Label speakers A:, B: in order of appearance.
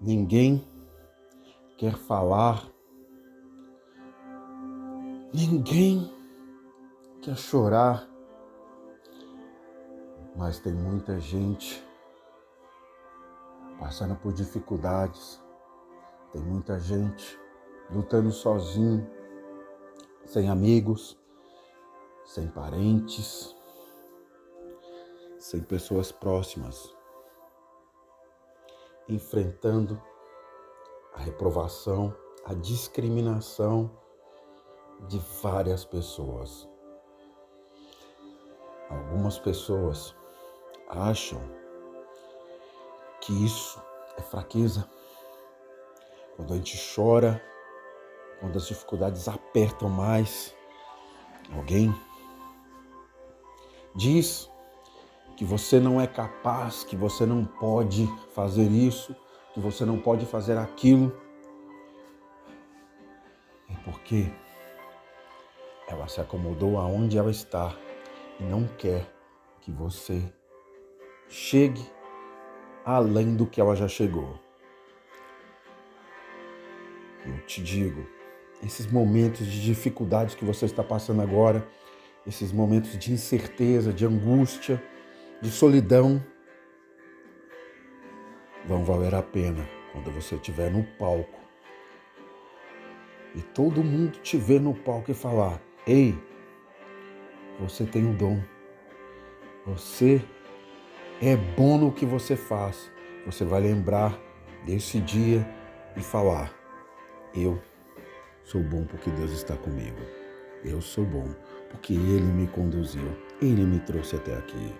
A: Ninguém quer falar, ninguém quer chorar, mas tem muita gente passando por dificuldades, tem muita gente lutando sozinho, sem amigos, sem parentes, sem pessoas próximas, enfrentando a reprovação, a discriminação de várias pessoas. Algumas pessoas acham que isso é fraqueza. Quando a gente chora, quando as dificuldades apertam mais, alguém diz que você não é capaz, que você não pode fazer isso, que você não pode fazer aquilo. É porque ela se acomodou aonde ela está e não quer que você chegue além do que ela já chegou. Eu te digo, esses momentos de dificuldade que você está passando agora, esses momentos de incerteza, de angústia, de solidão, vão valer a pena quando você estiver no palco e todo mundo te ver no palco e falar: Ei, você tem um dom, você é bom no que você faz. Você vai lembrar desse dia e falar: Eu sou bom porque Deus está comigo. Eu sou bom porque Ele me conduziu, Ele me trouxe até aqui.